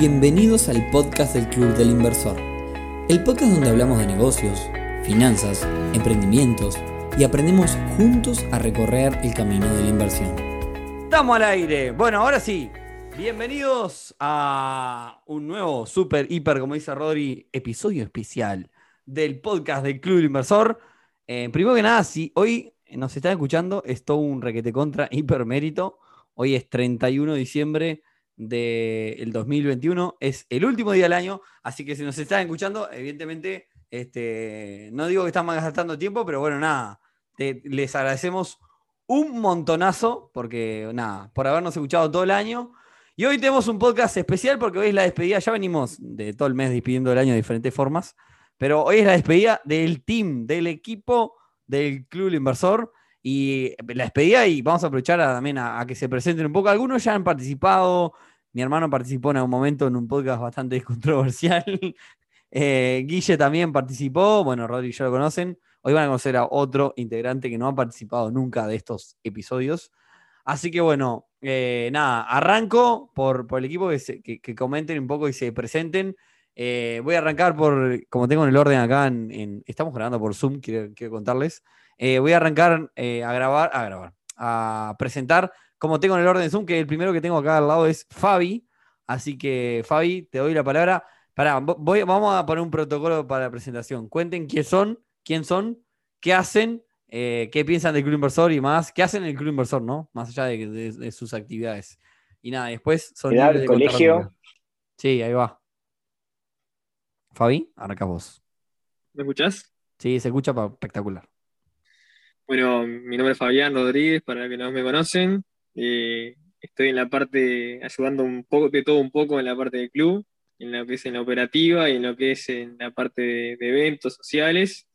Bienvenidos al podcast del Club del Inversor, el podcast donde hablamos de negocios, finanzas, emprendimientos y aprendemos juntos a recorrer el camino de la inversión. Estamos al aire. Bueno, ahora sí. Bienvenidos a un nuevo super, hiper, como dice Rodri, episodio especial del podcast del Club del Inversor. Eh, primero que nada, si hoy nos están escuchando, es todo un requete contra hiper mérito. Hoy es 31 de diciembre del 2021. Es el último día del año, así que si nos están escuchando, evidentemente, este, no digo que están gastando tiempo, pero bueno, nada, les agradecemos un montonazo, porque nada, por habernos escuchado todo el año. Y hoy tenemos un podcast especial porque hoy es la despedida, ya venimos de todo el mes despidiendo el año de diferentes formas, pero hoy es la despedida del team, del equipo del Club Inversor. Y la despedida, y vamos a aprovechar también a, que se presenten un poco. Algunos ya han participado, mi hermano participó en algún momento en un podcast bastante controversial. Eh, Guille también participó. Bueno, Rodri ya lo conocen. Hoy van a conocer a otro integrante que no ha participado nunca de estos episodios. Así que bueno, eh, nada, arranco por, por el equipo que, que, comenten un poco y se presenten. Eh, voy a arrancar por, como tengo en el orden acá, en, estamos grabando por Zoom, quiero, quiero contarles. voy a arrancar a grabar, a grabar, a presentar como tengo en el orden de Zoom, que el primero que tengo acá al lado es Fabi. Así que, Fabi, te doy la palabra. Pará, voy, vamos a poner un protocolo para la presentación. Cuenten quién son, quién son, qué hacen, eh, qué piensan del Club Inversor y más. ¿Qué hacen en el Club Inversor, no? Más allá de, sus actividades. Y nada, después son. el colegio. Sí, ahí va. Fabi, arranca vos. ¿Me escuchás? Sí, se escucha espectacular. Bueno, mi nombre es Fabián Rodríguez, para los que no me conocen. Eh, estoy en la parte, ayudando un poco de todo un poco en la parte del club, en lo que es en la operativa y en lo que es en la parte de, eventos sociales.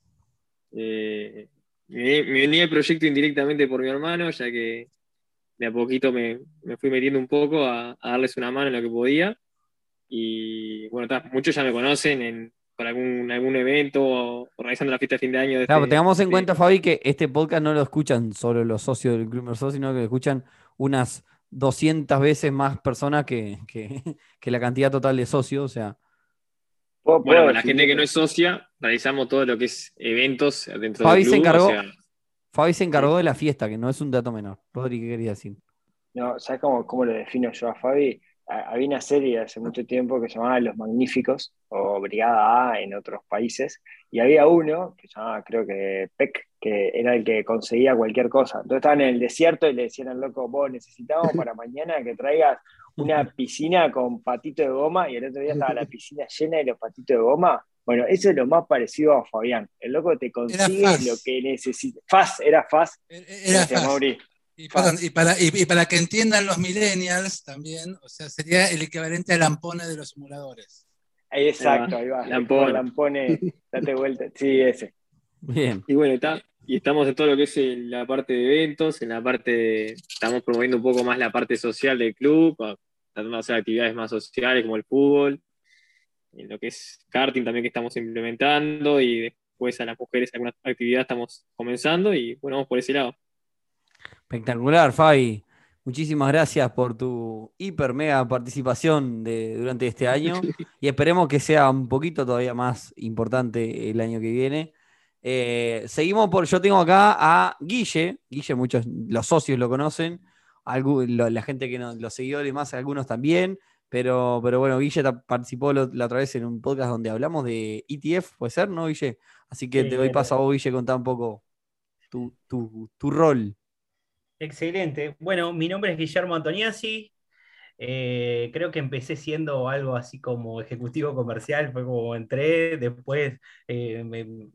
Eh, me, uní al proyecto indirectamente por mi hermano, ya que de a poquito me, fui metiendo un poco a, darles una mano en lo que podía. Y bueno, muchos ya me conocen en, para algún, algún evento o organizando la fiesta de fin de año. claro, tengamos en cuenta, Fabi, que este podcast no lo escuchan solo los socios del Club Inversor, sino que lo escuchan unas 200 veces más personas que, la cantidad total de socios. O sea. Bueno, la gente que no es socia, realizamos todo lo que es eventos dentro Fabi del club. Se encargó, Fabi se encargó de la fiesta, que no es un dato menor. Rodri, ¿qué quería decir? No, ¿sabes cómo, cómo lo defino yo a Fabi? Había una serie hace mucho tiempo que se llamaba Los Magníficos o Brigada A en otros países y había uno que se llamaba creo que Peck que era el que conseguía cualquier cosa entonces estaban en el desierto y le decían al loco vos necesitamos para mañana que traigas una piscina con patito de goma y el otro día estaba la piscina llena de los patitos de goma bueno, eso es lo más parecido a Fabián. El loco te consigue lo que necesita. Faz, era Faz. Era Faz. Y, para, y, para, que entiendan los millennials también, o sea, sería el equivalente a Lampone de los simuladores. Exacto, ahí va. Lampone. Lampone, date vuelta. Sí, ese. Bien. Y bueno, está, y estamos en todo lo que es la parte de eventos, en la parte de, estamos promoviendo un poco más la parte social del club, tratando de hacer actividades más sociales como el fútbol, en lo que es karting también que estamos implementando y después a las mujeres algunas actividades estamos comenzando y bueno, vamos por ese lado. Espectacular, Fabi. Muchísimas gracias por tu hiper mega participación de, durante este año y esperemos que sea un poquito todavía más importante el año que viene. Eh, seguimos por, yo tengo acá a Guille, Guille muchos, los socios lo conocen, la gente que no, los seguidores más, algunos también, pero, pero bueno, Guille participó la otra vez en un podcast donde hablamos de ETF, puede ser, ¿no, Guille? Así que te doy paso a vos, Guille, contar un poco tu, tu, tu rol. Excelente. Bueno, mi nombre es Guillermo Antoniazzi. Eh, creo que empecé siendo algo así como ejecutivo comercial, fue como entré, después eh,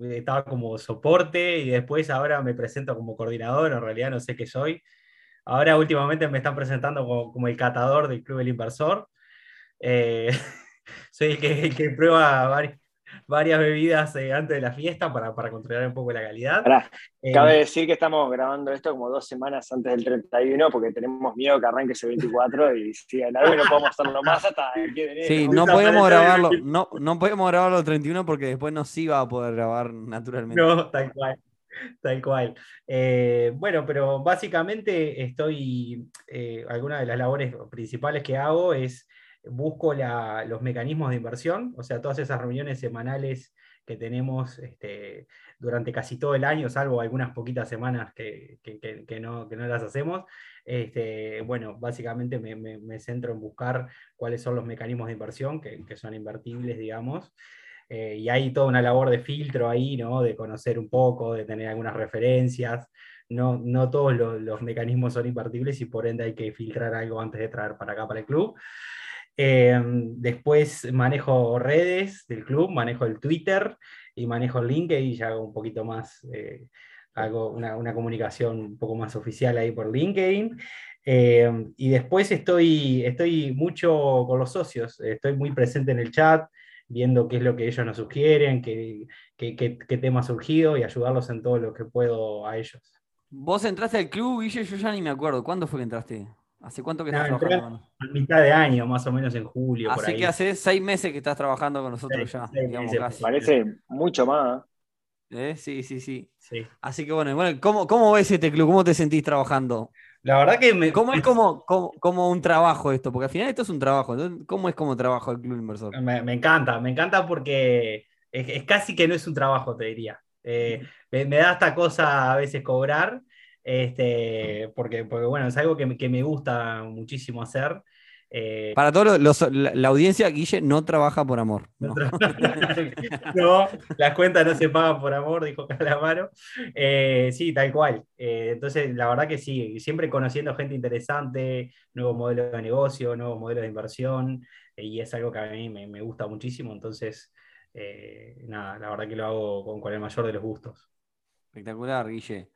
estaba como soporte y después ahora me presento como coordinador, en realidad no sé qué soy. Ahora últimamente me están presentando como, el catador del Club del Inversor. Eh, soy el el que prueba varios, varias bebidas eh, antes de la fiesta para, para, controlar un poco la calidad. Eh, cabe decir que estamos grabando esto como dos semanas antes del 31 porque tenemos miedo que arranque ese 24 y si la vez no podemos hacerlo más hasta el que Sí, no podemos grabarlo, no, no podemos grabarlo el 31 porque después no sí va a poder grabar naturalmente. No, tal cual. Tal cual. Eh, bueno, pero básicamente estoy, alguna de las labores principales que hago es busco los mecanismos de inversión, o sea, todas esas reuniones semanales que tenemos este, durante casi todo el año, salvo algunas poquitas semanas que, no, las hacemos. Este, bueno, básicamente me, centro en buscar cuáles son los mecanismos de inversión que, son invertibles, digamos. Eh, y hay toda una labor de filtro ahí, ¿no? De conocer un poco, de tener algunas referencias. No, no todos los, mecanismos son invertibles y por ende hay que filtrar algo antes de traer para acá, para el club. Eh, después manejo redes del club, manejo el Twitter y manejo el LinkedIn, ya hago un poquito más, eh, hago una, comunicación un poco más oficial ahí por LinkedIn. Eh, y después estoy, estoy mucho con los socios, estoy muy presente en el chat, viendo qué es lo que ellos nos sugieren, qué, qué, qué, qué tema ha surgido y ayudarlos en todo lo que puedo a ellos. Vos entraste al club, Guille, yo ya ni me acuerdo. ¿Cuándo fue que entraste? ¿Hace cuánto que estás trabajando? A mitad de año, más o menos en julio. Así que hace seis meses que estás trabajando con nosotros ya. Parece mucho más. ¿Eh? Sí, sí, sí, Así que bueno, bueno ¿cómo, ¿cómo ves este club? ¿Cómo te sentís trabajando? La verdad que me. ¿Cómo es como, como, un trabajo esto? Porque al final esto es un trabajo. ¿Cómo es como trabajo el club inversor? Me, encanta, me encanta porque es, casi que no es un trabajo, te diría. Eh, me, me, da esta cosa a veces cobrar este, porque, porque bueno, es algo que, me gusta muchísimo hacer. Eh, Para todos los, la, audiencia, Guille no trabaja por amor. No, no, las cuentas no se pagan por amor, dijo Calamaro. Eh, sí, tal cual. Eh, entonces, la verdad que sí, siempre conociendo gente interesante, nuevos modelos de negocio, nuevos modelos de inversión, y es algo que a mí me, gusta muchísimo. Entonces, nada, la verdad que lo hago con, con el mayor de los gustos. Espectacular, Guille.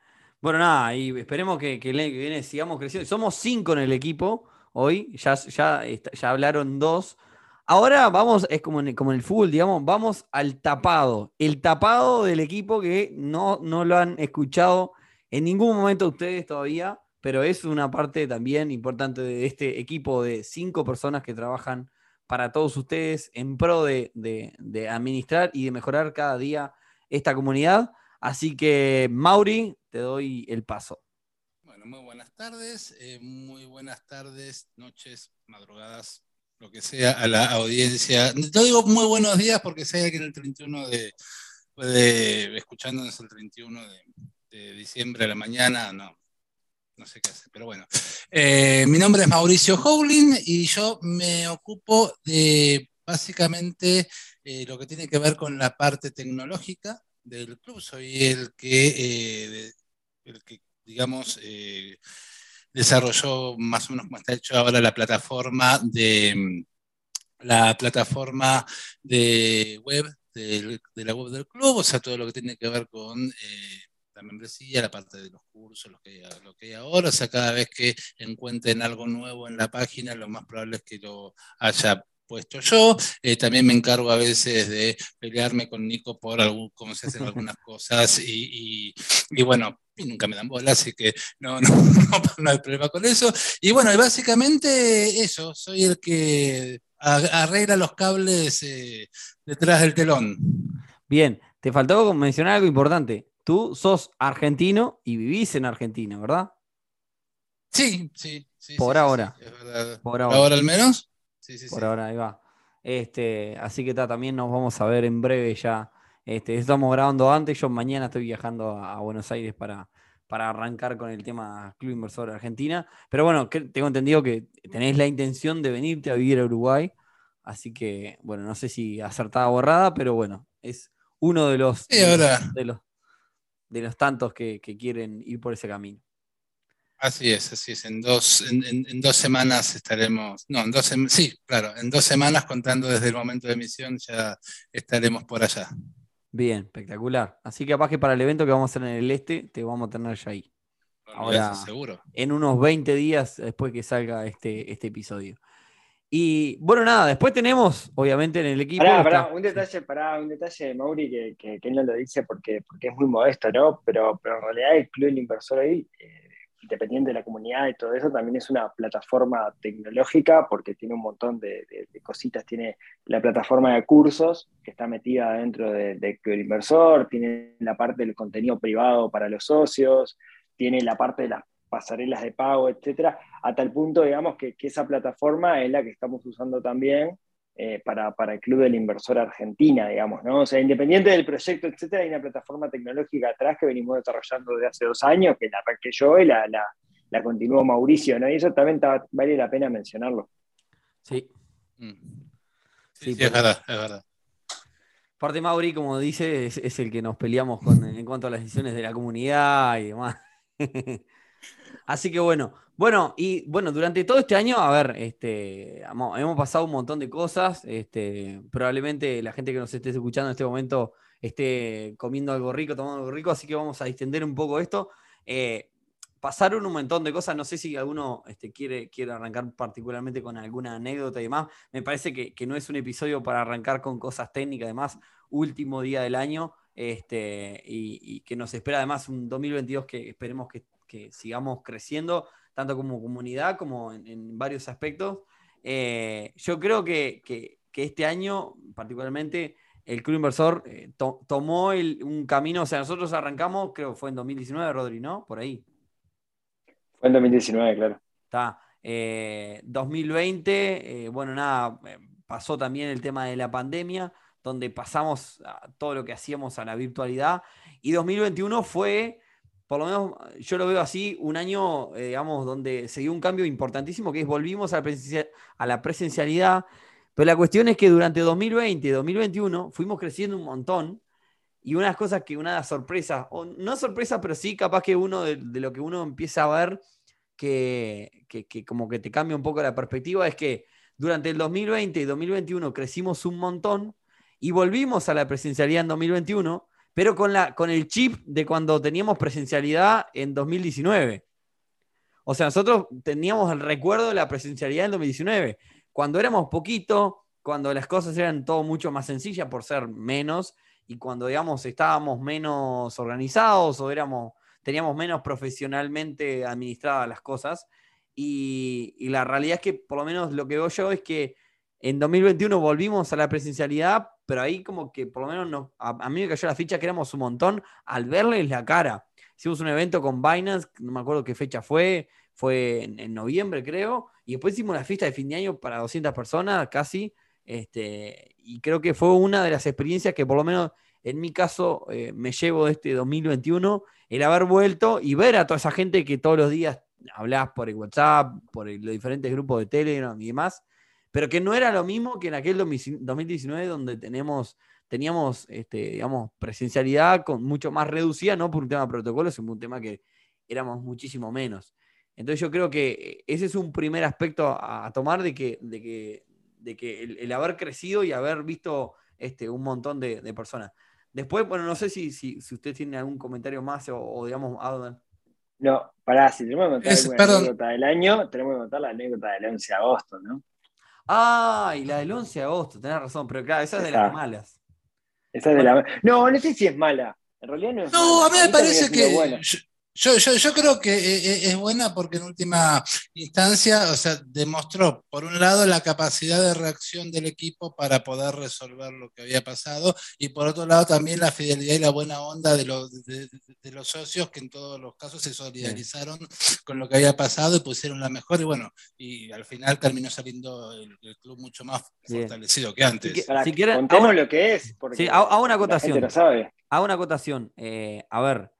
Bueno, nada, y esperemos que, que el viene sigamos creciendo. Somos cinco en el equipo hoy, ya, ya, ya hablaron dos. Ahora vamos, es como en, como en el fútbol, digamos, vamos al tapado. El tapado del equipo que no, no lo han escuchado en ningún momento ustedes todavía, pero es una parte también importante de este equipo de cinco personas que trabajan para todos ustedes en pro de, de administrar y de mejorar cada día esta comunidad. Así que, Mauri, te doy el paso. Bueno, muy buenas tardes, eh, muy buenas tardes, noches, madrugadas, lo que sea, a la audiencia. No digo muy buenos días porque sé que el 31 de, puede, escuchándonos el 31 de, diciembre a la mañana, no, no sé qué hacer, pero bueno. Eh, mi nombre es Mauricio Howling y yo me ocupo de básicamente eh, lo que tiene que ver con la parte tecnológica del club. Soy el que, eh, el que digamos, eh, desarrolló más o menos como está hecho ahora la plataforma de la plataforma de web de, la web del club, o sea, todo lo que tiene que ver con eh, la membresía, la parte de los cursos, lo que, lo que hay ahora, o sea, cada vez que encuentren algo nuevo en la página, lo más probable es que lo haya puesto yo. Eh, también me encargo a veces de pelearme con Nico por algún, cómo se hacen algunas cosas y, y, bueno, nunca me dan bola, así que no, no, no, hay problema con eso. Y bueno, y básicamente eso, soy el que arregla los cables eh, detrás del telón. Bien, te faltó mencionar algo importante. Tú sos argentino y vivís en Argentina, ¿verdad? Sí, sí. sí por ahora. Por ahora al menos. Por ahora, ahí va. Este, así que también nos vamos a ver en breve ya. Este, estamos grabando antes, yo mañana estoy viajando a, Buenos Aires para, para arrancar con el tema Club Inversor Argentina. Pero bueno, tengo entendido que tenéis la intención de venirte a vivir a Uruguay. Así que, bueno, no sé si acertada o borrada, pero bueno, es uno de los, de, los, de los tantos que quieren ir por ese camino. Así es, así es. En dos, en, dos semanas estaremos, no, en dos, sí, claro, en dos semanas contando desde el momento de emisión ya estaremos por allá. Bien, espectacular. Así que capaz que para el evento que vamos a hacer en el este, te vamos a tener ya ahí. Ahora, seguro. En unos 20 días después que salga este, este episodio. Y bueno, nada, después tenemos, obviamente, en el equipo. Pará, un detalle, pará, un detalle, Mauri, que, que, él no lo dice porque, porque es muy modesto, ¿no? Pero, pero en realidad el club del inversor ahí eh, independiente de la comunidad y todo eso, también es una plataforma tecnológica porque tiene un montón de, cositas. Tiene la plataforma de cursos que está metida dentro del de, Inversor, tiene la parte del contenido privado para los socios, tiene la parte de las pasarelas de pago, etcétera, a tal punto, digamos, que, esa plataforma es la que estamos usando también eh, para, el Club del Inversor Argentina, digamos, ¿no? O sea, independiente del proyecto, etcétera, hay una plataforma tecnológica atrás que venimos desarrollando desde hace dos años, que la arranqué yo y la, la, continuó Mauricio, ¿no? Y eso también vale la pena mencionarlo. Sí. Mm. Sí, es verdad, es verdad. Aparte, Mauri, como dice, es, el que nos peleamos con, en cuanto a las decisiones de la comunidad y demás. Así que bueno, bueno, y bueno, durante todo este año, a ver, este, hemos pasado un montón de cosas. Este, probablemente la gente que nos esté escuchando en este momento esté comiendo algo rico, tomando algo rico, así que vamos a distender un poco esto. Eh, pasaron un montón de cosas. No sé si alguno este, quiere, quiere arrancar particularmente con alguna anécdota y demás. Me parece que, no es un episodio para arrancar con cosas técnicas, además, último día del año. Este, y, que nos espera además un 2022 que esperemos que, sigamos creciendo, tanto como comunidad como en, varios aspectos. Eh, yo creo que, este año, particularmente, el Club Inversor eh, tomó un camino, o sea, nosotros arrancamos, creo que fue en 2019, Rodri, ¿no? Por ahí en 2019, claro. Está. 2020, eh, eh, bueno, nada, eh, pasó también el tema de la pandemia, donde pasamos todo lo que hacíamos a la virtualidad. Y 2021 fue, por lo menos yo lo veo así, un año, digamos, donde se un cambio importantísimo, que es volvimos a la, a la presencialidad. Pero la cuestión es que durante 2020 y 2021 fuimos creciendo un montón y unas cosas que una sorpresa, o no sorpresa, pero sí capaz que uno de, lo que uno empieza a ver que, como que te cambia un poco la perspectiva es que durante el 2020 y 2021 crecimos un montón y volvimos a la presencialidad en 2021, pero con, la, con el chip de cuando teníamos presencialidad en 2019. O sea, nosotros teníamos el recuerdo de la presencialidad en 2019, cuando éramos poquito, cuando las cosas eran todo mucho más sencillas por ser menos y cuando, digamos, estábamos menos organizados o éramos, teníamos menos profesionalmente administradas las cosas. Y, la realidad es que, por lo menos lo que veo yo es que en 2021 volvimos a la presencialidad, pero ahí como que por lo menos no, a, mí me cayó la ficha que éramos un montón al verles la cara. Hicimos un evento con Binance, no me acuerdo qué fecha fue, fue en, en noviembre creo, y después hicimos la fiesta de fin de año para 200 personas casi, este, y creo que fue una de las experiencias que por lo menos en mi caso eh, me llevo de este 2021, el haber vuelto y ver a toda esa gente que todos los días hablas por el WhatsApp, por los diferentes grupos de Telegram y demás, pero que no era lo mismo que en aquel 2019 donde tenemos, teníamos este, digamos, presencialidad con mucho más reducida, no por un tema de protocolo, sino por un tema que éramos muchísimo menos. Entonces yo creo que ese es un primer aspecto a, tomar de que, de que, de que el, haber crecido y haber visto este, un montón de, personas. Después, bueno, no sé si, si, si usted tiene algún comentario más o, digamos, algo. No, pará, si tenemos que contar la anécdota del año, tenemos que contar la anécdota del 11 de agosto, ¿no? Ah, y la del 11 de agosto, tenés razón, pero claro, esa es de las malas. Esa es de la... No, no sé si es mala. En realidad no es No, a mí me parece que. Yo, yo, yo, creo que eh, eh, es buena porque en última instancia, o sea, demostró, por un lado, la capacidad de reacción del equipo para poder resolver lo que había pasado, y por otro lado, también la fidelidad y la buena onda de los, de, los socios que en todos los casos se solidarizaron con lo que había pasado y pusieron la mejor, y bueno, y al final terminó saliendo el, club mucho más fortalecido que antes. Si, contemos lo que es. Porque sí, a, una acotación. A una acotación. Eh, a ver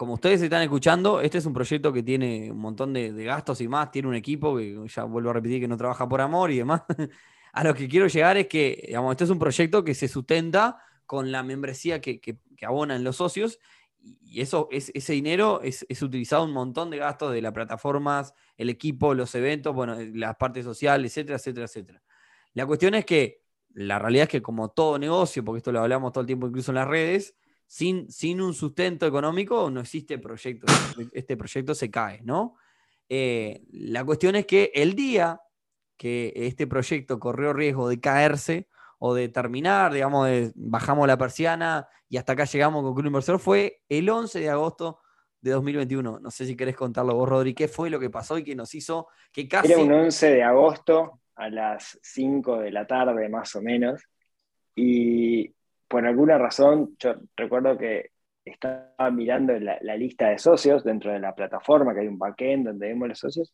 como ustedes están escuchando, este es un proyecto que tiene un montón de, gastos y más, tiene un equipo que ya vuelvo a repetir que no trabaja por amor y demás. a lo que quiero llegar es que, digamos, este es un proyecto que se sustenta con la membresía que, abonan los socios y eso, es, ese dinero es, utilizado un montón de gastos de las plataformas, el equipo, los eventos, bueno, las partes sociales, etcétera, etcétera, etcétera. La cuestión es que la realidad es que como todo negocio, porque esto lo hablamos todo el tiempo incluso en las redes, sin, un sustento económico no existe proyecto. Este proyecto se cae, ¿no? Eh, la cuestión es que el día que este proyecto corrió riesgo de caerse o de terminar, digamos, bajamos la persiana y hasta acá llegamos con Club Inversor, fue el 11 de agosto de 2021. No sé si querés contarlo vos, Rodri, qué fue lo que pasó y qué nos hizo que casi... Era un 11 de agosto a las 5 de la tarde más o menos y por alguna razón, yo recuerdo que estaba mirando la, lista de socios dentro de la plataforma, que hay un backend donde vemos los socios,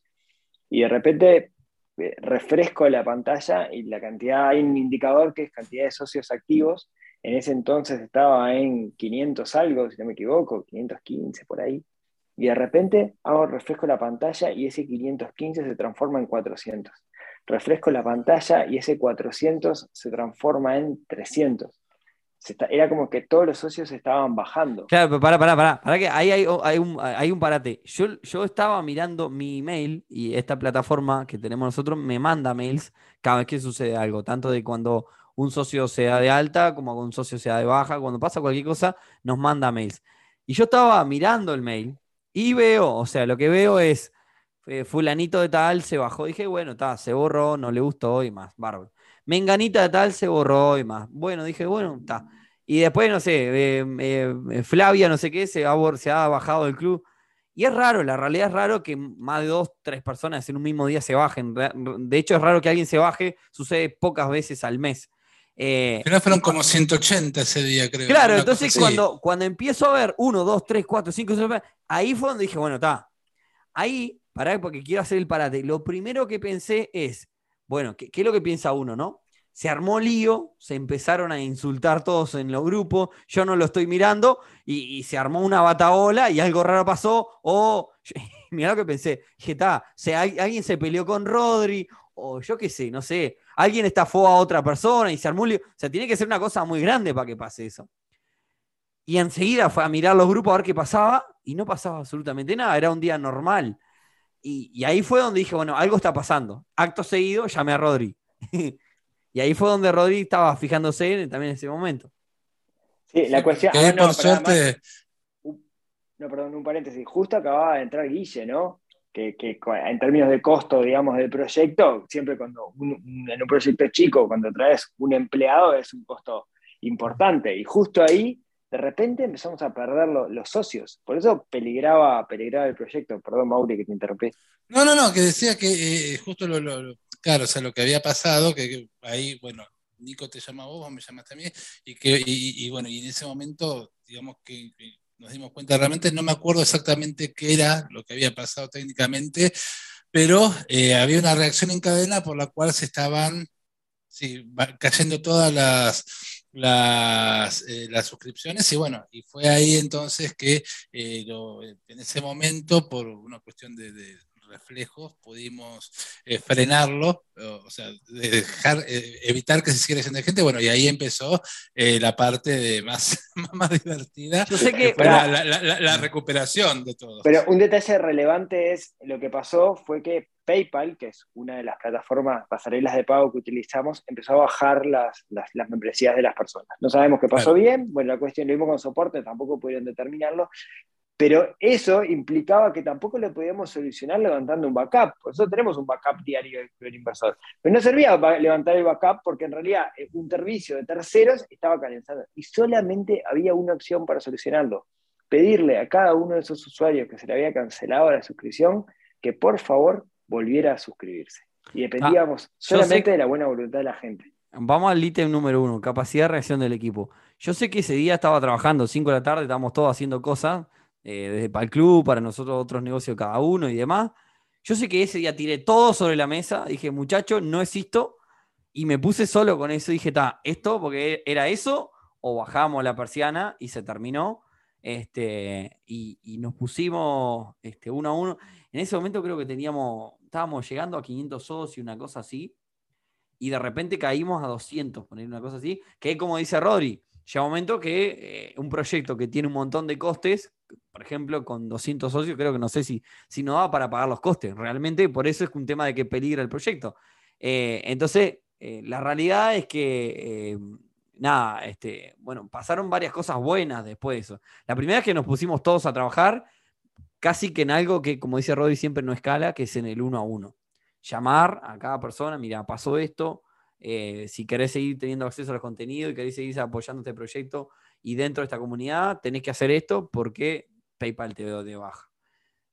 y de repente eh, refresco la pantalla y la cantidad, hay un indicador que es cantidad de socios activos, en ese entonces estaba en 500 algo, si no me equivoco, 515 por ahí, y de repente hago refresco la pantalla y ese 515 se transforma en 400. Refresco la pantalla y ese 400 se transforma en 300 era como que todos los socios estaban bajando. Claro, pero para, para, para que ahí hay, un, hay un parate. Yo, yo estaba mirando mi email y esta plataforma que tenemos nosotros me manda mails cada vez que sucede algo, tanto de cuando un socio sea de alta como un socio sea de baja, cuando pasa cualquier cosa, nos manda mails. Y yo estaba mirando el mail y veo, o sea, lo que veo es, eh, fulanito de tal se bajó, dije, bueno, está, se borró, no le gustó y más, bárbaro. Menganita de tal se borró y más. Bueno, dije, bueno, está. Y después, no sé, eh, eh, Flavia, no sé qué, se ha, se ha bajado del club. Y es raro, la realidad es raro que más de dos, tres personas en un mismo día se bajen. De hecho, es raro que alguien se baje, sucede pocas veces al mes. Eh, fueron como 180 ese día, creo. Claro, entonces cuando, cuando empiezo a ver uno, dos, tres, cuatro, cinco, seis, ahí fue donde dije, bueno, está. Ahí, pará, porque quiero hacer el parate. Lo primero que pensé es, bueno, ¿qué, es lo que piensa uno, no? Se armó lío, se empezaron a insultar todos en los grupos, yo no lo estoy mirando, y, se armó una bataola y algo raro pasó, o, mira lo que pensé, dije, está, alguien se peleó con Rodri, o yo qué sé, no sé, alguien estafó a otra persona y se armó lío, o sea, tiene que ser una cosa muy grande para que pase eso. Y enseguida fue a mirar los grupos a ver qué pasaba, y no pasaba absolutamente nada, era un día normal. Y, ahí fue donde dije, bueno, algo está pasando. Acto seguido, llamé a Rodri. y ahí fue donde Rodri estaba fijándose también en ese momento. Sí, la cuestión. Ah, no, por suerte. no, perdón, un paréntesis. Justo acababa de entrar Guille, ¿no? Que, en términos de costo, digamos, del proyecto, siempre cuando en un proyecto chico, cuando traes un empleado, es un costo importante. Y justo ahí de repente empezamos a perder los socios. Por eso peligraba, peligraba el proyecto. Perdón, Mauri, que te interrumpí. No, no, no, que decía que eh, justo lo, claro, o sea, lo que había pasado, que, ahí, bueno, Nico te llama a vos, vos me llamaste a mí, y que, y, bueno, y en ese momento, digamos que, nos dimos cuenta realmente, no me acuerdo exactamente qué era lo que había pasado técnicamente, pero eh, había una reacción en cadena por la cual se estaban cayendo todas las las, eh, las suscripciones y bueno, y fue ahí entonces que eh, en ese momento, por una cuestión de, reflejos, pudimos eh, frenarlo, o sea, dejar, evitar que se siguiera yendo gente, bueno, y ahí empezó la parte de más, más divertida, Yo sé que, la, la, recuperación de todo. Pero un detalle relevante es, lo que pasó fue que PayPal, que es una de las plataformas pasarelas de pago que utilizamos, empezó a bajar las, las, membresías de las personas. No sabemos qué pasó bien, bueno, la cuestión lo mismo con soporte, tampoco pudieron determinarlo, pero eso implicaba que tampoco lo podíamos solucionar levantando un backup. Por eso tenemos un backup diario del inversor. Pero no servía levantar el backup porque en realidad eh, un servicio de terceros estaba calentando y solamente había una opción para solucionarlo. Pedirle a cada uno de esos usuarios que se le había cancelado la suscripción que por favor volviera a suscribirse. Y dependíamos ah, solamente de la buena voluntad de la gente. Vamos al ítem número uno, capacidad de reacción del equipo. Yo sé que ese día estaba trabajando, 5 de la tarde, estábamos todos haciendo cosas, eh, desde para el club, para nosotros otros negocios cada uno y demás. Yo sé que ese día tiré todo sobre la mesa, dije, muchacho, no existo, y me puse solo con eso, dije, está, esto, porque era eso, o bajamos la persiana y se terminó, este, y, y nos pusimos este, uno a uno. En ese momento creo que teníamos, estábamos llegando a 500 socios, una cosa así, y de repente caímos a 200, poner una cosa así, que como dice Rodri, llega un momento que eh, un proyecto que tiene un montón de costes, por ejemplo, con 200 socios, creo que no sé si, si no da para pagar los costes. Realmente, por eso es un tema de que peligra el proyecto. Eh, entonces, eh, la realidad es que, nada, este, bueno, pasaron varias cosas buenas después de eso. La primera es que nos pusimos todos a trabajar casi que en algo que, como dice Rodri, siempre no escala, que es en el uno a uno. Llamar a cada persona, mira, pasó esto, eh, si querés seguir teniendo acceso a los contenidos y querés seguir apoyando este proyecto y dentro de esta comunidad, tenés que hacer esto porque PayPal te dio de baja.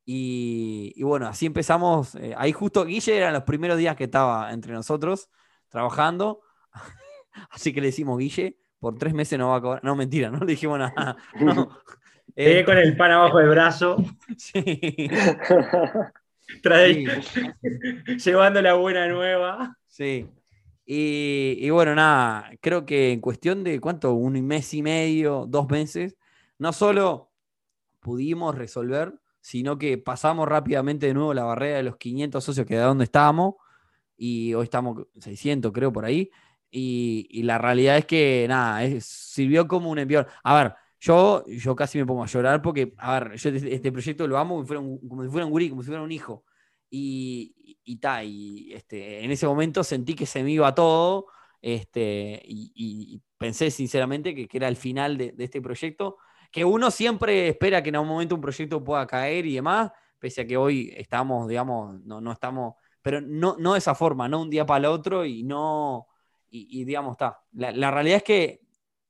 Y, bueno, así empezamos. Eh, ahí justo Guille eran los primeros días que estaba entre nosotros trabajando. así que le decimos, Guille, por tres meses no va a cobrar. No, mentira, no le dijimos nada. No, Llegué Eh, con el pan abajo del brazo, sí, trae- sí. llevando la buena nueva. Sí. Y, bueno, nada, creo que en cuestión de cuánto, un mes y medio, dos meses, no solo pudimos resolver, sino que pasamos rápidamente de nuevo la barrera de los 500 socios que de donde estábamos, y hoy estamos 600, creo, por ahí. Y, la realidad es que, nada, sirvió como un envión. A ver, yo, yo casi me pongo a llorar porque, a ver, yo este, este proyecto lo amo como fuera como si fuera un gurí, como si fuera un hijo. Y, y, ta, y, este, en ese momento sentí que se me iba todo este, y, pensé sinceramente que, que era el final de, de este proyecto, que uno siempre espera que en algún momento un proyecto pueda caer y demás, pese a que hoy estamos, digamos, no, no estamos, pero no, no de esa forma, no un día para el otro y no, y, y digamos, está. La, la realidad es que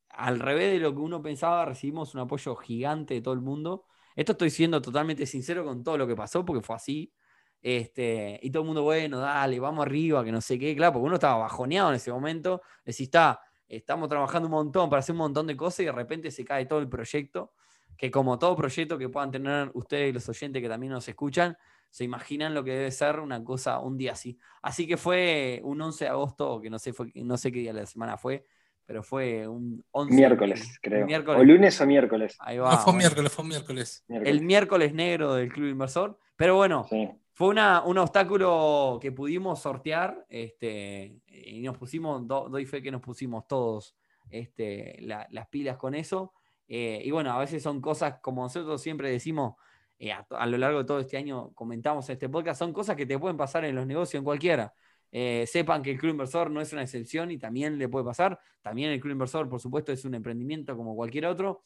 al revés de lo que uno pensaba, recibimos un apoyo gigante de todo el mundo. Esto estoy siendo totalmente sincero con todo lo que pasó, porque fue así. Este, y todo el mundo, bueno, dale, vamos arriba, que no sé qué, claro, porque uno estaba bajoneado en ese momento. Decís, está, estamos trabajando un montón para hacer un montón de cosas y de repente se cae todo el proyecto. Que como todo proyecto que puedan tener ustedes, los oyentes que también nos escuchan, se imaginan lo que debe ser una cosa un día así. Así que fue un 11 de agosto, que no sé, fue, no sé qué día de la semana fue, pero fue un 11 Miércoles, creo. miércoles. O lunes o miércoles. Ahí va, No, fue bueno. miércoles, fue miércoles. Miércoles. El miércoles negro del Club Inversor. Pero bueno, Sí. Fue una, un obstáculo que pudimos sortear este, y nos pusimos, do- doy fe que nos pusimos todos este, la- las pilas con eso. Eh, y bueno, a veces son cosas, como nosotros siempre decimos, eh, a, lo largo de todo este año comentamos en este podcast, son cosas que te pueden pasar en los negocios, en cualquiera. Eh, sepan que el Club Inversor no es una excepción y también le puede pasar. También el Club Inversor, por supuesto, es un emprendimiento como cualquier otro.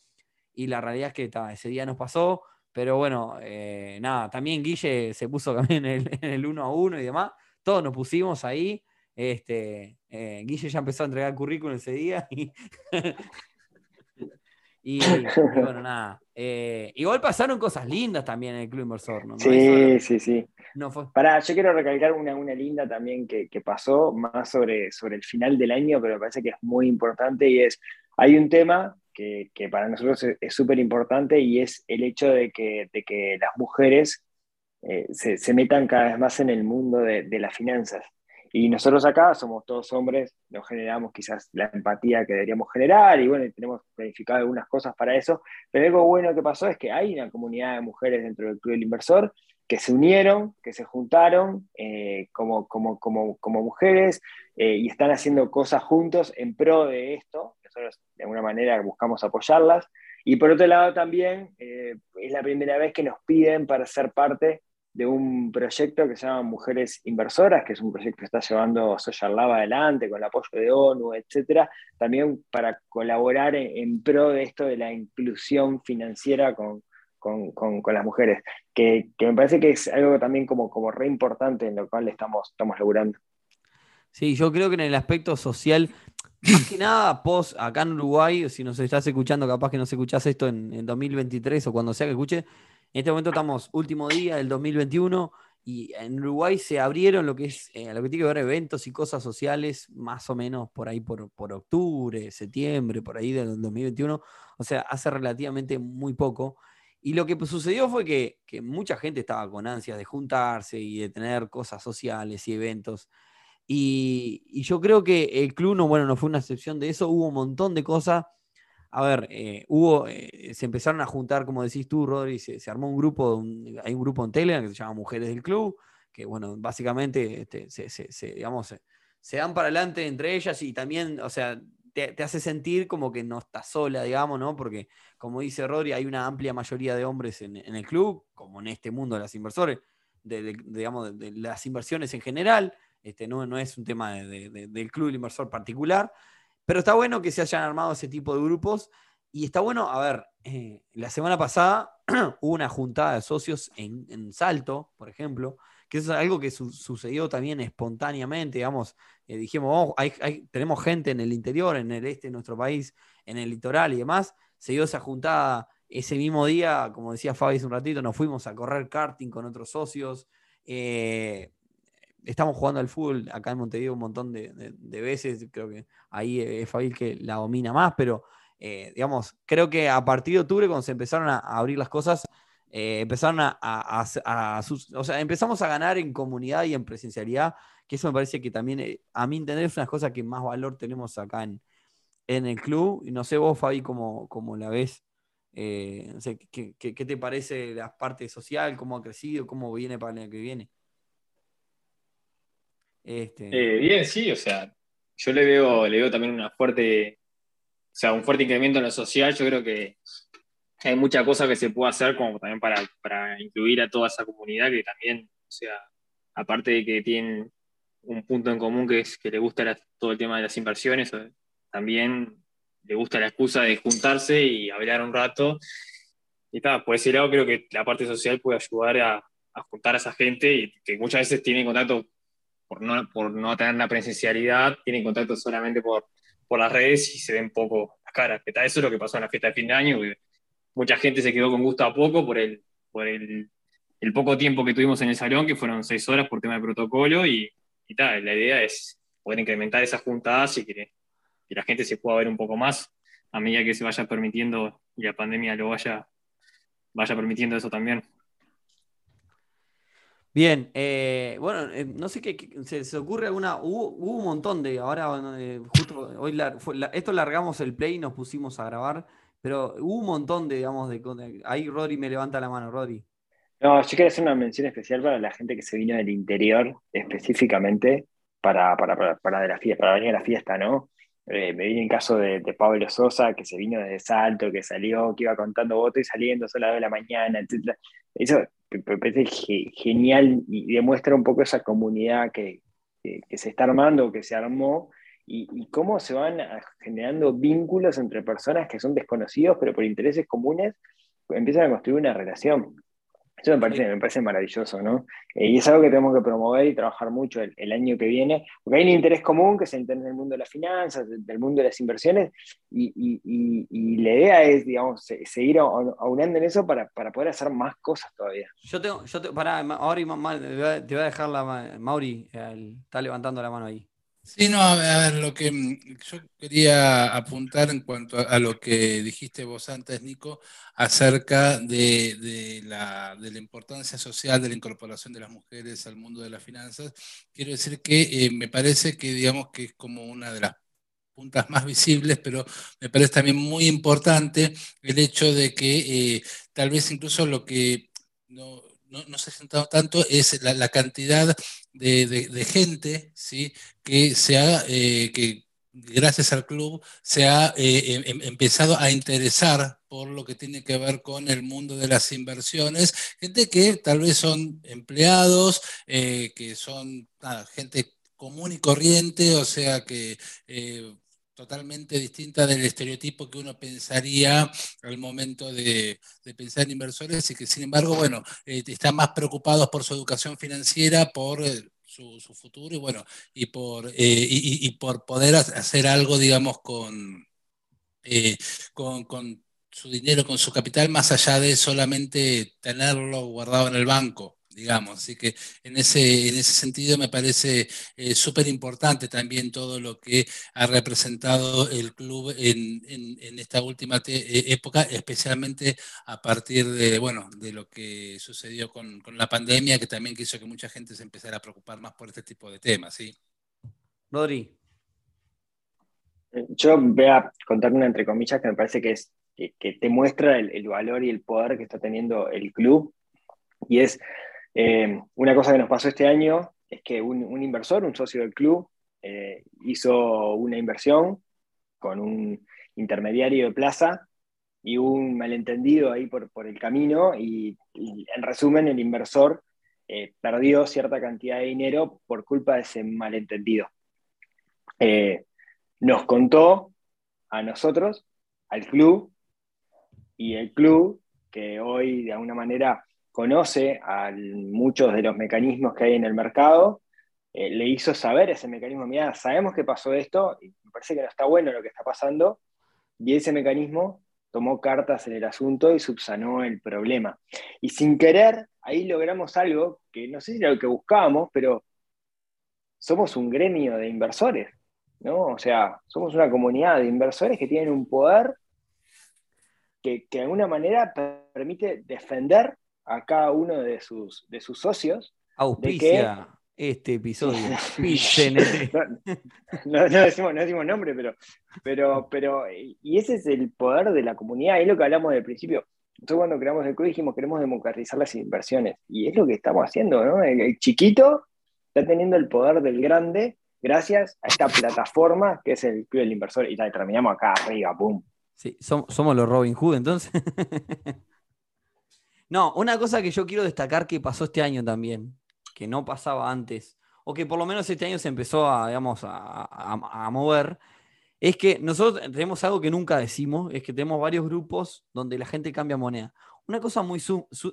Y la realidad es que ta, ese día nos pasó. Pero bueno, eh, nada, también Guille se puso también en el, en el uno a uno y demás. Todos nos pusimos ahí. Este, eh, Guille ya empezó a entregar currículum ese día. Y, y- y bueno, nada. Eh, igual pasaron cosas lindas también en el Club Inversor. ¿no? Sí, sí, sí. no fue- Pará, yo quiero recalcar una, una linda también que, que pasó, más sobre, sobre el final del año, pero me parece que es muy importante y es, hay un tema que, para nosotros es- súper importante y es el hecho de que, de que las mujeres eh, se, metan cada vez más en el mundo de, de las finanzas. Y nosotros acá somos todos hombres, no generamos quizás la empatía que deberíamos generar y bueno, tenemos planificado algunas cosas para eso, pero algo bueno que pasó es que hay una comunidad de mujeres dentro del Club del Inversor que se unieron, que se juntaron eh, como, como, como, como mujeres eh, y están haciendo cosas juntos en pro de esto. Nosotros de alguna manera buscamos apoyarlas. Y por otro lado también eh, es la primera vez que nos piden para ser parte de un proyecto que se llama Mujeres Inversoras, que es un proyecto que está llevando Social Lab adelante con el apoyo de ONU, etcétera, también para colaborar en, pro de esto de la inclusión financiera con, con, con, con las mujeres, que, que, me parece que es algo también como, como re importante en lo cual estamos, estamos logrando. Sí, yo creo que en el aspecto social, más que nada, post acá en Uruguay, si nos estás escuchando, capaz que nos escuchás esto en, en 2023 o cuando sea que escuche, en este momento estamos último día del 2021 y en Uruguay se abrieron lo que es, eh, lo que tiene que ver eventos y cosas sociales, más o menos por ahí por, por octubre, septiembre, por ahí del 2021, o sea, hace relativamente muy poco. Y lo que sucedió fue que, que mucha gente estaba con ansias de juntarse y de tener cosas sociales y eventos. Y, y, yo creo que el club no, bueno, no fue una excepción de eso, hubo un montón de cosas. A ver, eh, hubo, eh, se empezaron a juntar, como decís tú, Rodri, se, se armó un grupo, un, hay un grupo en Telegram que se llama Mujeres del Club, que bueno, básicamente este, se, se, digamos, se, dan para adelante entre ellas y también, o sea, te, te, hace sentir como que no estás sola, digamos, ¿no? Porque, como dice Rodri, hay una amplia mayoría de hombres en, en el club, como en este mundo de las inversores, de, de digamos, de, las inversiones en general. Este, no, no es un tema de, de, del club del inversor particular, pero está bueno que se hayan armado ese tipo de grupos y está bueno, a ver, eh, la semana pasada hubo una juntada de socios en, en, Salto, por ejemplo, que eso es algo que su, sucedió también espontáneamente, digamos, eh, dijimos, oh, tenemos gente en el interior, en el este de nuestro país, en el litoral y demás, se dio esa juntada ese mismo día, como decía Fabi hace un ratito, nos fuimos a correr karting con otros socios, eh, estamos jugando al fútbol acá en Montevideo un montón de, de, de veces, creo que ahí es Fabil que la domina más, pero eh, digamos, creo que a partir de octubre, cuando se empezaron a, abrir las cosas, eh, empezaron a, o sea, empezamos a ganar en comunidad y en presencialidad, que eso me parece que también, eh, a mí entender, es una cosa que más valor tenemos acá en, en el club. Y no sé vos, Fabi, cómo, cómo la ves. no sé, ¿qué, qué, qué, te parece la parte social? ¿Cómo ha crecido? ¿Cómo viene para el año que viene? Este... bien, sí, o sea, yo le veo, le veo también una fuerte o sea, un fuerte incremento en lo social, yo creo que hay muchas cosas que se puede hacer como también para, incluir a toda esa comunidad que también, o sea, aparte de que tienen un punto en común que es que le gusta todo el tema de las inversiones, también le gusta la excusa de juntarse y hablar un rato. Y tal, por ese lado creo que la parte social puede ayudar a, juntar a esa gente y que muchas veces tienen contacto por no, por no tener la presencialidad, tienen contacto solamente por, por las redes y se ven poco las caras. Eso es lo que pasó en la fiesta de fin de año. Mucha gente se quedó con gusto a poco por el, por el, el poco tiempo que tuvimos en el salón, que fueron seis horas por tema de protocolo, y, y tal, la idea es poder incrementar esas juntadas y que, que, la gente se pueda ver un poco más a medida que se vaya permitiendo y la pandemia lo vaya, vaya permitiendo eso también. Bien, eh, bueno, eh, no sé qué, se, ocurre alguna, hubo, un montón de, ahora eh, justo hoy esto largamos el play y nos pusimos a grabar, pero hubo un montón de, digamos, de, ahí Rodri me levanta la mano, Rodri. No, yo quería hacer una mención especial para la gente que se vino del interior específicamente para, para, para, de la fiesta, para venir a la fiesta, ¿no? Me vino el caso de, Pablo Sosa, que se vino desde Salto, que salió, que iba contando votos y saliendo a de la mañana, etc. Eso me parece genial y demuestra un poco esa comunidad que, se está armando, que se armó, y, cómo se van generando vínculos entre personas que son desconocidos, pero por intereses comunes empiezan a construir una relación. Eso me parece, me parece maravilloso, ¿no? Eh, y es algo que tenemos que promover y trabajar mucho el, año que viene, porque hay un interés común que es el interés del mundo de las finanzas, del mundo de las inversiones, y, la idea es, digamos, seguir aunando en eso para, poder hacer más cosas todavía. Yo tengo, yo te, pará, Mauri, te voy a dejar la, Mauri, está levantando la mano ahí. Sí, no, a ver, lo que mm, yo quería apuntar en cuanto a, lo que dijiste vos antes, Nico, acerca de, la, importancia social de la incorporación de las mujeres al mundo de las finanzas, quiero decir que eh, me parece que, digamos, que es como una de las puntas más visibles, pero me parece también muy importante el hecho de que eh, tal vez incluso lo que no, no, se ha sentado tanto es la, cantidad de, gente ¿sí? que, se ha, eh, que gracias al club se ha eh, em, em, empezado a interesar por lo que tiene que ver con el mundo de las inversiones, gente que tal vez son empleados, eh, que son gente común y corriente, o sea que totalmente distinta del estereotipo que uno pensaría al momento de, pensar en inversores y que sin embargo, bueno, eh, están más preocupados por su educación financiera, por eh, su, futuro y bueno, y por, eh, y, por poder hacer algo, digamos, con, con, con su dinero, con su capital, más allá de solamente tenerlo guardado en el banco digamos. Así que en ese, en ese sentido me parece eh, súper importante también todo lo que ha representado el club en, en, esta última eh, época, especialmente a partir de, bueno, de lo que sucedió con, con, la pandemia, que también quiso que mucha gente se empezara a preocupar más por este tipo de temas. ¿sí? Rodri. Yo voy a contar una entre comillas que me parece que es que, te muestra el, el, valor y el poder que está teniendo el club y es eh, una cosa que nos pasó este año es que un, inversor, un socio del club, eh, hizo una inversión con un intermediario de plaza y un malentendido ahí por, el camino y, en resumen el inversor eh, perdió cierta cantidad de dinero por culpa de ese malentendido. nos contó a nosotros, al club, y el club, que hoy de alguna manera conoce a muchos de los mecanismos que hay en el mercado, eh, le hizo saber ese mecanismo, mira, sabemos que pasó esto, y me parece que no está bueno lo que está pasando, y ese mecanismo tomó cartas en el asunto y subsanó el problema. Y sin querer, ahí logramos algo que no sé si era lo que buscábamos, pero somos un gremio de inversores, ¿no? O sea, somos una comunidad de inversores que tienen un poder que, que de alguna manera permite defender a cada uno de sus, de sus socios. Auspicia este episodio. no, no, decimos, no decimos nombre, pero, pero, pero, y ese es el poder de la comunidad, es lo que hablamos del principio. Nosotros cuando creamos el club dijimos queremos democratizar las inversiones, y es lo que estamos haciendo, ¿no? El, chiquito está teniendo el poder del grande gracias a esta plataforma que es el club del inversor, y la terminamos acá arriba, ¡pum! Sí, somos los Robin Hood entonces. No, una cosa que yo quiero destacar que pasó este año también, que no pasaba antes, o que por lo menos este año se empezó a, digamos, a, mover, es que nosotros tenemos algo que nunca decimos, es que tenemos varios grupos donde la gente cambia moneda. Una cosa muy,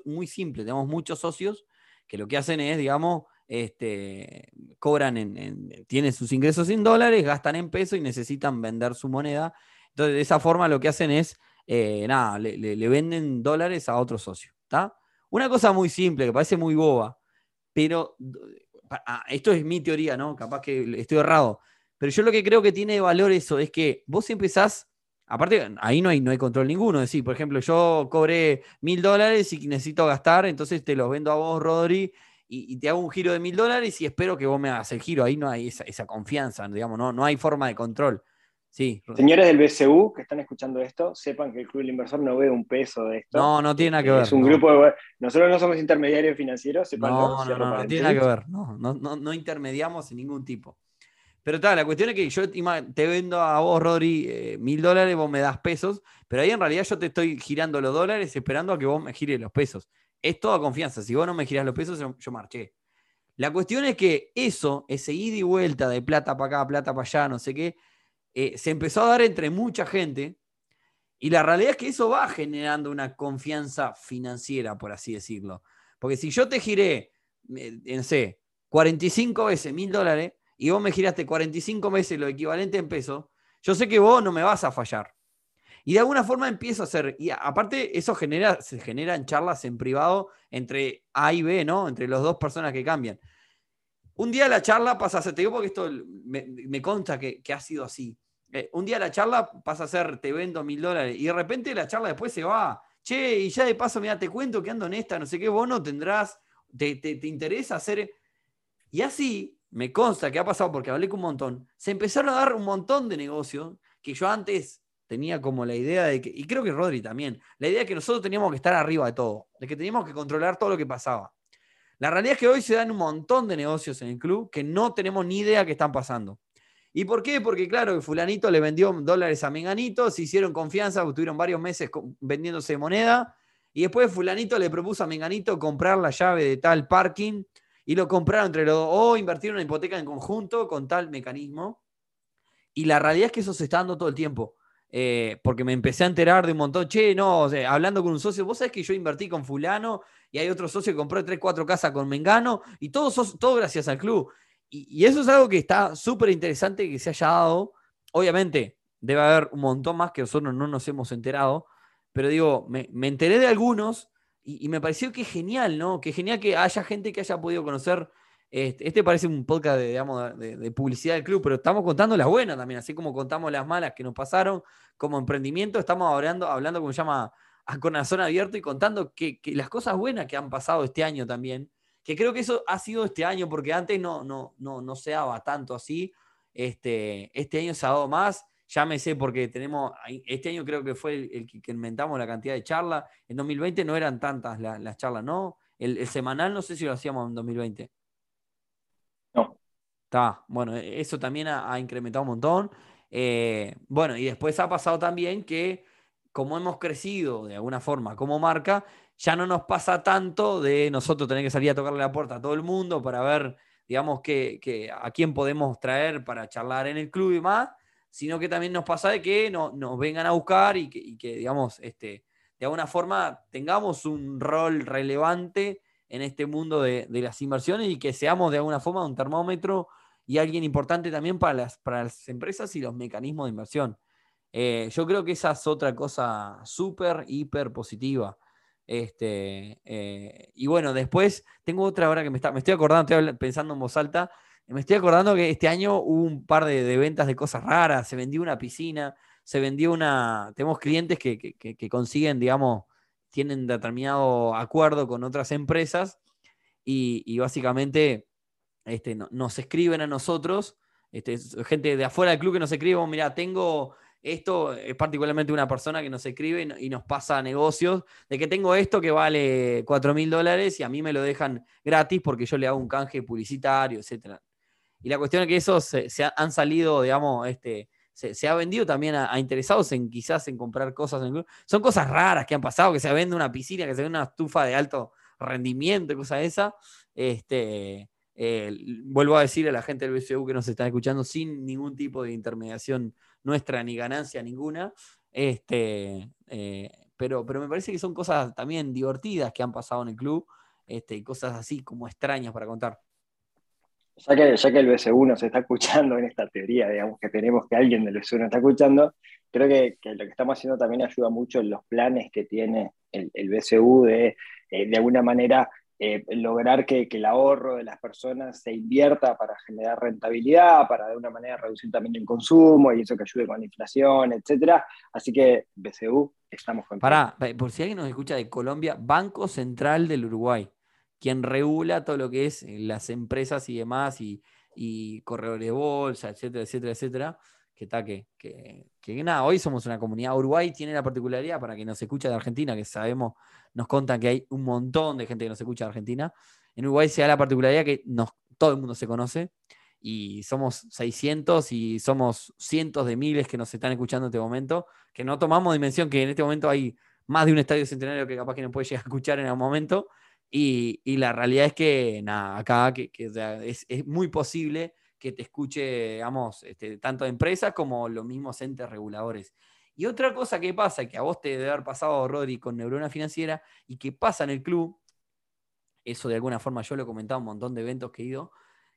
muy simple, tenemos muchos socios que lo que hacen es, digamos, este, cobran en, tienen sus ingresos en dólares, gastan en pesos y necesitan vender su moneda. Entonces, de esa forma lo que hacen es, eh, nada, le, le, venden dólares a otro socio. Una cosa muy simple, que parece muy boba, pero ah, esto es mi teoría, ¿no? Capaz que estoy errado. Pero yo lo que creo que tiene valor eso es que vos empezás, aparte, ahí no hay, no hay control ninguno. Es decir, por ejemplo, yo cobré mil dólares y necesito gastar, entonces te los vendo a vos, Rodri, y, te hago un giro de mil dólares y espero que vos me hagas el giro. Ahí no hay esa, confianza, digamos, no, no hay forma de control. Señores del BCU que están escuchando esto, sepan que el Club del Inversor no ve un peso de esto. No, no tiene nada que ver. Es un grupo de... Nosotros no somos intermediarios financieros, No, no, no, no, tiene nada que ver. No, no, no, intermediamos en ningún tipo. Pero tal, la cuestión es que yo te vendo a vos, Rodri, eh, mil dólares, vos me das pesos, pero ahí en realidad yo te estoy girando los dólares esperando a que vos me gires los pesos. Es toda confianza. Si vos no me girás los pesos, yo marché. La cuestión es que eso, ese ida y vuelta de plata para acá, plata para allá, no sé qué, eh, se empezó a dar entre mucha gente y la realidad es que eso va generando una confianza financiera, por así decirlo. Porque si yo te giré, no sé, 45 veces mil dólares y vos me giraste 45 veces lo equivalente en pesos, yo sé que vos no me vas a fallar. Y de alguna forma empiezo a hacer, y aparte eso genera, se generan charlas en privado entre A y B, ¿no? Entre las dos personas que cambian. Un día la charla pasa te digo porque esto me, consta que, que, ha sido así. Eh, un día la charla pasa a ser te vendo mil dólares y de repente la charla después se va. Che, y ya de paso, mira, te cuento que ando en esta, no sé qué, vos no tendrás, te, te, interesa hacer. Y así me consta que ha pasado porque hablé con un montón. Se empezaron a dar un montón de negocios que yo antes tenía como la idea de que, y creo que Rodri también, la idea de que nosotros teníamos que estar arriba de todo, de que teníamos que controlar todo lo que pasaba. La realidad es que hoy se dan un montón de negocios en el club que no tenemos ni idea que están pasando. ¿Y por qué? Porque claro, fulanito le vendió dólares a Menganito, se hicieron confianza, tuvieron varios meses vendiéndose moneda, y después fulanito le propuso a Menganito comprar la llave de tal parking, y lo compraron entre los dos, o invertieron una hipoteca en conjunto con tal mecanismo. Y la realidad es que eso se está dando todo el tiempo. Eh, porque me empecé a enterar de un montón, che, no, hablando con un socio, vos sabés que yo invertí con fulano y hay otro socio que compró 3, 4 casas con Mengano y todo, todo gracias al club y, eso es algo que está súper interesante que se haya dado. Obviamente, debe haber un montón más que nosotros no nos hemos enterado, pero digo, me, enteré de algunos y, me pareció que genial, ¿no? Que genial que haya gente que haya podido conocer. Este, este parece un podcast de, de, publicidad del club, pero estamos contando las buenas también, así como contamos las malas que nos pasaron como emprendimiento, estamos hablando, hablando como se llama, a corazón abierto y contando que, que las cosas buenas que han pasado este año también que creo que eso ha sido este año, porque antes no, no, no, no se daba tanto así. Este, este año se ha dado más, ya me sé porque tenemos, este año creo que fue el, que inventamos la cantidad de charlas, en 2020 no eran tantas las charlas, ¿no? El, semanal no sé si lo hacíamos en 2020. No. Está, bueno, e, eso también ha, incrementado un montón. Eh, bueno, y después ha pasado también que como hemos crecido de alguna forma como marca, ya no nos pasa tanto de nosotros tener que salir a tocarle la puerta a todo el mundo para ver, digamos, que, a quién podemos traer para charlar en el club y más, sino que también nos pasa de que no, nos vengan a buscar y que, digamos, este, de alguna forma tengamos un rol relevante en este mundo de, las inversiones y que seamos de alguna forma un termómetro y alguien importante también para las, para las empresas y los mecanismos de inversión. Eh, yo creo que esa es otra cosa súper, hiper positiva. Este, eh, y bueno, después tengo otra hora que me, está, me estoy acordando, estoy pensando en voz alta, me estoy acordando que este año hubo un par de, ventas de cosas raras, se vendió una piscina, se vendió una, tenemos clientes que, que- consiguen, digamos, tienen determinado acuerdo con otras empresas y, básicamente este, no- nos escriben a nosotros, este, es gente de afuera del club que nos escribe, "Oh, mira, tengo esto, es particularmente una persona que nos escribe y, no- y nos pasa negocios, de que tengo esto que vale 4 mil dólares y a mí me lo dejan gratis porque yo le hago un canje publicitario, etcétera. Y la cuestión es que esos se, se ha- han salido, digamos, este, se, ha vendido también a, interesados en quizás en comprar cosas en. Son cosas raras que han pasado, que se vende una piscina, que se vende una estufa de alto rendimiento, cosas de esa. Este, eh, vuelvo a decir a la gente del BCU que nos están escuchando sin ningún tipo de intermediación nuestra ni ganancia ninguna. Este, eh, pero, pero me parece que son cosas también divertidas que han pasado en el club este, y cosas así como extrañas para contar. Ya que, ya que el BCU nos está escuchando en esta teoría, digamos que tenemos que alguien del BCU nos está escuchando, creo que, que lo que estamos haciendo también ayuda mucho en los planes que tiene el, el BCU de, eh, de alguna manera, eh, lograr que, que el ahorro de las personas se invierta para generar rentabilidad, para de alguna manera reducir también el consumo y eso que ayude con la inflación, etcétera. Así que BCU, estamos con Pará, pa- por si alguien nos escucha de Colombia, Banco Central del Uruguay, quien regula todo lo que es eh, las empresas y demás, y, y corredores de bolsa, etcétera, etcétera, etcétera. Que está que, que, que nada, hoy somos una comunidad. Uruguay tiene la particularidad para que nos escucha de Argentina, que sabemos, nos contan que hay un montón de gente que nos escucha de Argentina. En Uruguay se da la particularidad que nos, todo el mundo se conoce y somos 600 y somos cientos de miles que nos están escuchando en este momento, que no tomamos dimensión que en este momento hay más de un estadio centenario que capaz que nos puede llegar a escuchar en algún momento. Y, y la realidad es que, nada, acá que, que, es, es muy posible que te escuche, digamos, este, tanto empresas como los mismos entes reguladores. Y otra cosa que pasa, que a vos te debe haber pasado, Rodri, con Neurona Financiera, y que pasa en el club, eso de alguna forma yo lo he comentado en un montón de eventos que he ido,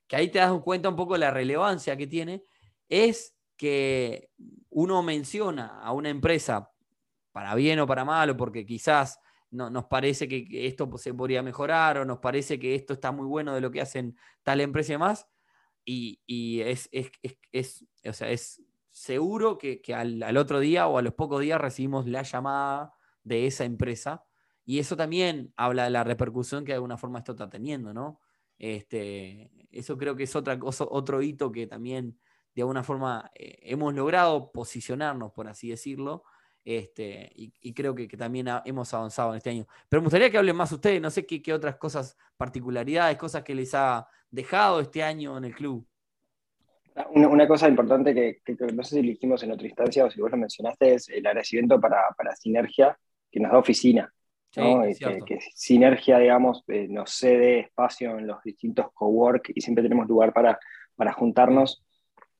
que ahí te das cuenta un poco de la relevancia que tiene, es que uno menciona a una empresa para bien o para mal, o porque quizás no, nos parece que, esto se podría mejorar, o nos parece que esto está muy bueno de lo que hacen tal empresa y demás, y, es, es, es, o sea, es seguro que, que al, al, otro día o a los pocos días recibimos la llamada de esa empresa, y eso también habla de la repercusión que de alguna forma esto está teniendo, ¿no? Este, eso creo que es otra cosa, otro hito que también de alguna forma eh, hemos logrado posicionarnos, por así decirlo, este, y, y, creo que, que también ha, hemos avanzado en este año. Pero me gustaría que hablen más ustedes, no sé qué, qué, otras cosas, particularidades, cosas que les ha dejado este año en el club. Una, una cosa importante que, no sé si lo dijimos en otra instancia o si vos lo mencionaste es el agradecimiento para, para Sinergia que nos da oficina. ¿no? Que, que, Sinergia, digamos, eh, nos cede espacio en los distintos cowork y siempre tenemos lugar para, para juntarnos.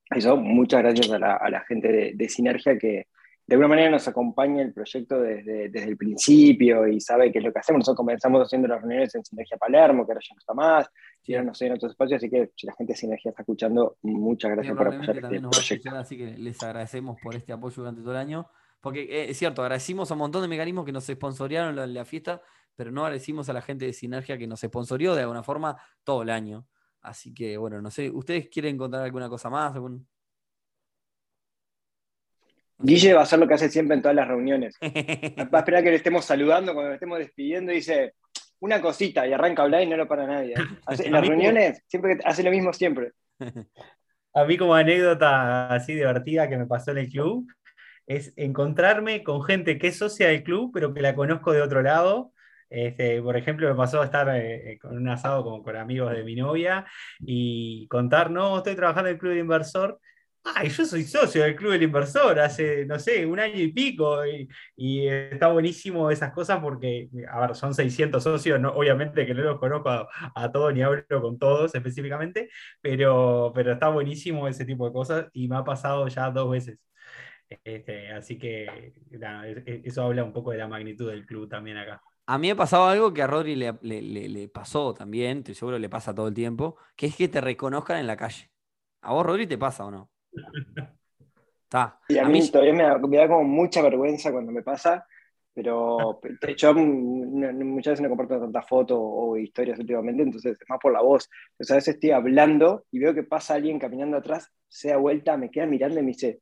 Eso, muchas gracias a la, a la gente de, de, Sinergia que de alguna manera nos acompaña el proyecto desde, desde, el principio y sabe qué es lo que hacemos. Nosotros comenzamos haciendo las reuniones en Sinergia Palermo, que ahora ya no está más, y ahora no sé en otros espacios, así que si la gente de Sinergia está escuchando, muchas gracias por apoyar este proyecto. así que les agradecemos por este apoyo durante todo el año. Porque eh, es cierto, agradecimos a un montón de mecanismos que nos sponsorearon la, la, fiesta, pero no agradecimos a la gente de Sinergia que nos sponsorió de alguna forma todo el año. Así que, bueno, no sé, ¿ustedes quieren contar alguna cosa más? ¿Algún... Guille va a hacer lo que hace siempre en todas las reuniones. Va a esperar que le estemos saludando cuando le estemos despidiendo y dice una cosita y arranca a hablar y no lo para nadie. En las reuniones siempre hace lo mismo siempre. A mí como anécdota así divertida que me pasó en el club, es encontrarme con gente que es socia del club, pero que la conozco de otro lado. Este, por ejemplo, me pasó a estar eh, con un asado con, con, amigos de mi novia y contar, no, estoy trabajando en el club de inversor. Ay, yo soy socio del club del inversor hace, no sé, un año y pico. Y, está buenísimo esas cosas porque, a ver, son 600 socios, no, obviamente que no los conozco a, todos ni hablo con todos específicamente, pero, pero está buenísimo ese tipo de cosas y me ha pasado ya dos veces. Este, así que nada, eso habla un poco de la magnitud del club también acá. A mí me ha pasado algo que a Rodri le, le, le, le, pasó también, estoy seguro le pasa todo el tiempo, que es que te reconozcan en la calle. ¿A vos, Rodri, te pasa o no? Está. Y a, a mí, mí, todavía me da, me da, como mucha vergüenza cuando me pasa, pero yo muchas veces no comparto tanta foto o historias últimamente, entonces es más por la voz. Entonces a veces estoy hablando y veo que pasa alguien caminando atrás, se da vuelta, me queda mirando y me dice,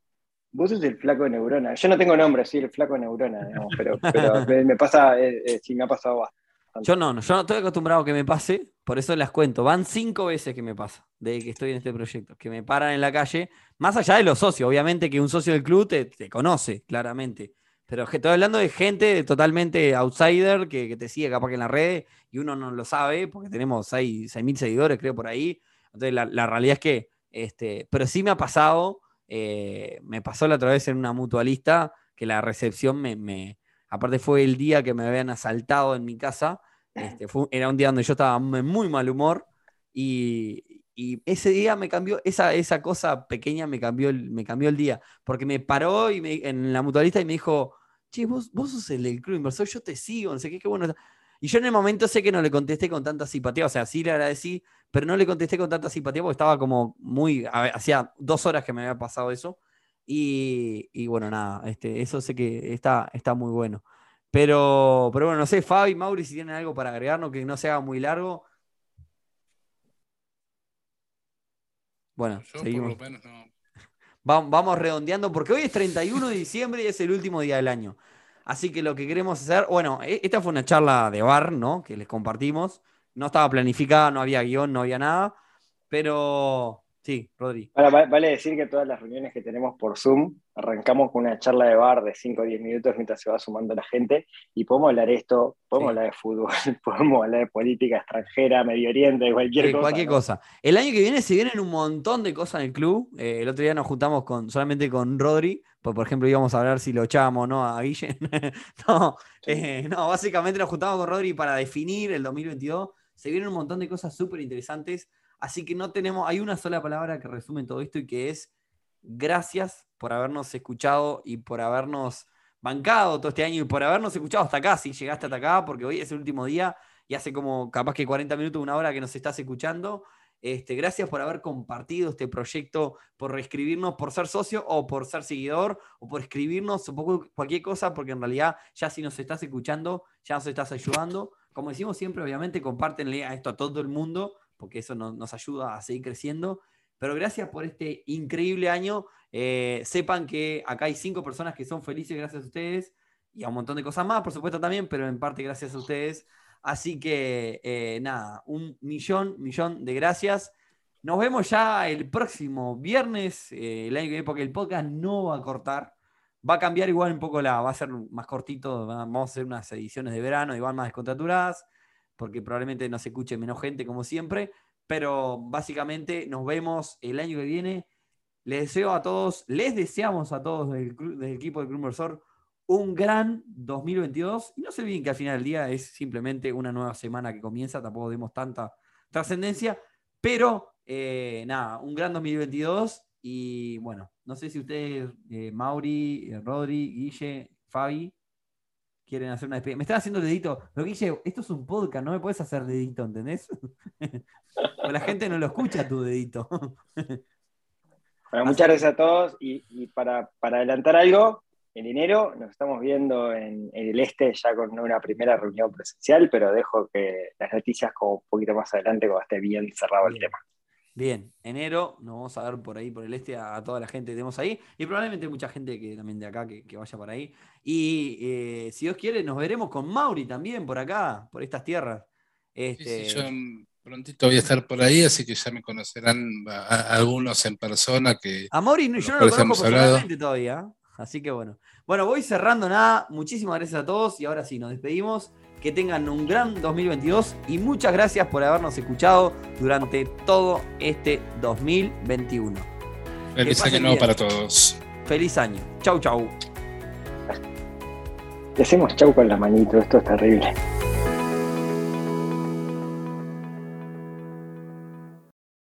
Vos sos el flaco de neurona. Yo no tengo nombre, soy el flaco de neurona, digamos, pero, me pasa, eh, eh, sí, me ha pasado bastante. Yo no, no, yo no estoy acostumbrado a que me pase, por eso las cuento. Van cinco veces que me pasa, de que estoy en este proyecto, que me paran en la calle, más allá de los socios, obviamente que un socio del club te, te conoce, claramente. Pero estoy hablando de gente totalmente outsider que, que te sigue capaz que en la red y uno no lo sabe, porque tenemos 6.000 seguidores, creo, por ahí. Entonces, la, realidad es que, este, pero sí me ha pasado, eh, me pasó la otra vez en una mutualista, que la recepción me- aparte fue el día que me habían asaltado en mi casa, este, fue- era un día donde yo estaba en muy mal humor y, y ese día me cambió, esa, esa cosa pequeña me cambió, el, me cambió el día, porque me paró y me- en la mutualista y me dijo, che, vos, vos sos el del club inversor, yo te sigo, no sé qué, qué bueno. está". Y yo en el momento sé que no le contesté con tanta simpatía, o sea, sí le agradecí, pero no le contesté con tanta simpatía porque estaba como muy, hacía dos horas que me había pasado eso. Y, y bueno, nada, este, eso sé que está, está muy bueno. Pero, pero bueno, no sé, Fabi, Mauri, si tienen algo para agregarnos que no se haga muy largo. Bueno, Yo por seguimos. lo menos no. Va- Vamos redondeando porque hoy es 31 de diciembre y es el último día del año. Así que lo que queremos hacer, bueno, e- esta fue una charla de bar, ¿no? Que les compartimos. No estaba planificada, no había guion, no había nada. Pero sí, Rodri. Ahora, va- vale decir que todas las reuniones que tenemos por Zoom, arrancamos con una charla de bar de 5 o 10 minutos mientras se va sumando la gente y podemos hablar esto, podemos Sí. hablar de fútbol, podemos hablar de política extranjera, Medio Oriente, cualquier cosa. cualquier ¿no? cosa. El año que viene se vienen un montón de cosas en el club. Eh, el otro día nos juntamos con, solamente con Rodri, pues por ejemplo íbamos a hablar si lo echábamos o no a Guille. no, eh, no, básicamente nos juntamos con Rodri para definir el 2022. Se vienen un montón de cosas súper interesantes. Así que no tenemos, hay una sola palabra que resume todo esto y que es gracias por habernos escuchado y por habernos bancado todo este año y por habernos escuchado hasta acá, si llegaste hasta acá, porque hoy es el último día y hace como capaz que 40 minutos, una hora que nos estás escuchando. Este, gracias por haber compartido este proyecto, por reescribirnos, por ser socio o por ser seguidor o por escribirnos o por cualquier cosa, porque en realidad ya si nos estás escuchando, ya nos estás ayudando. Como decimos siempre, obviamente, compártenle a esto a todo el mundo, porque eso nos, nos ayuda a seguir creciendo. Pero gracias por este increíble año. Eh, sepan que acá hay cinco personas que son felices gracias a ustedes y a un montón de cosas más, por supuesto también, pero en parte gracias a ustedes. Así que eh, nada, un millón, millón de gracias. Nos vemos ya el próximo viernes, eh, el porque el podcast no va a cortar. Va a cambiar igual un poco la, va a ser más cortito, va- vamos a hacer unas ediciones de verano, igual más descontraturadas, porque probablemente no se escuche menos gente como siempre, pero básicamente nos vemos el año que viene. Les deseo a todos, les deseamos a todos del, del equipo de Club un gran 2022. Y no se olviden que al final del día es simplemente una nueva semana que comienza, tampoco demos tanta trascendencia, pero eh, nada, un gran 2022. Y bueno, no sé si ustedes, eh, Mauri, eh, Rodri, Guille, Fabi, quieren hacer una despedida. Me están haciendo dedito, pero Guille, esto es un podcast, no me puedes hacer dedito, ¿entendés? o la gente no lo escucha tu dedito. Bueno, muchas gracias a todos y, y para, para adelantar algo, en enero nos estamos viendo en, en el este ya con una primera reunión presencial, pero dejo que las noticias como un poquito más adelante cuando esté bien cerrado el tema. Bien, enero nos vamos a ver por ahí, por el este, a, a toda la gente que tenemos ahí. Y probablemente mucha gente que también de acá que, que vaya por ahí. Y eh, si Dios quiere, nos veremos con Mauri también por acá, por estas tierras. Este, sí, yo prontito voy a estar por ahí, así que ya me conocerán a- a- algunos en persona que A Mauri yo no lo conozco personalmente todavía. Así que bueno. Bueno, voy cerrando nada. Muchísimas gracias a todos. Y ahora sí, nos despedimos. Que tengan un gran 2022. Y muchas gracias por habernos escuchado durante todo este 2021. feliz año nuevo para todos. Feliz año. Chau, chau. Le hacemos chau con la manito, esto es terrible.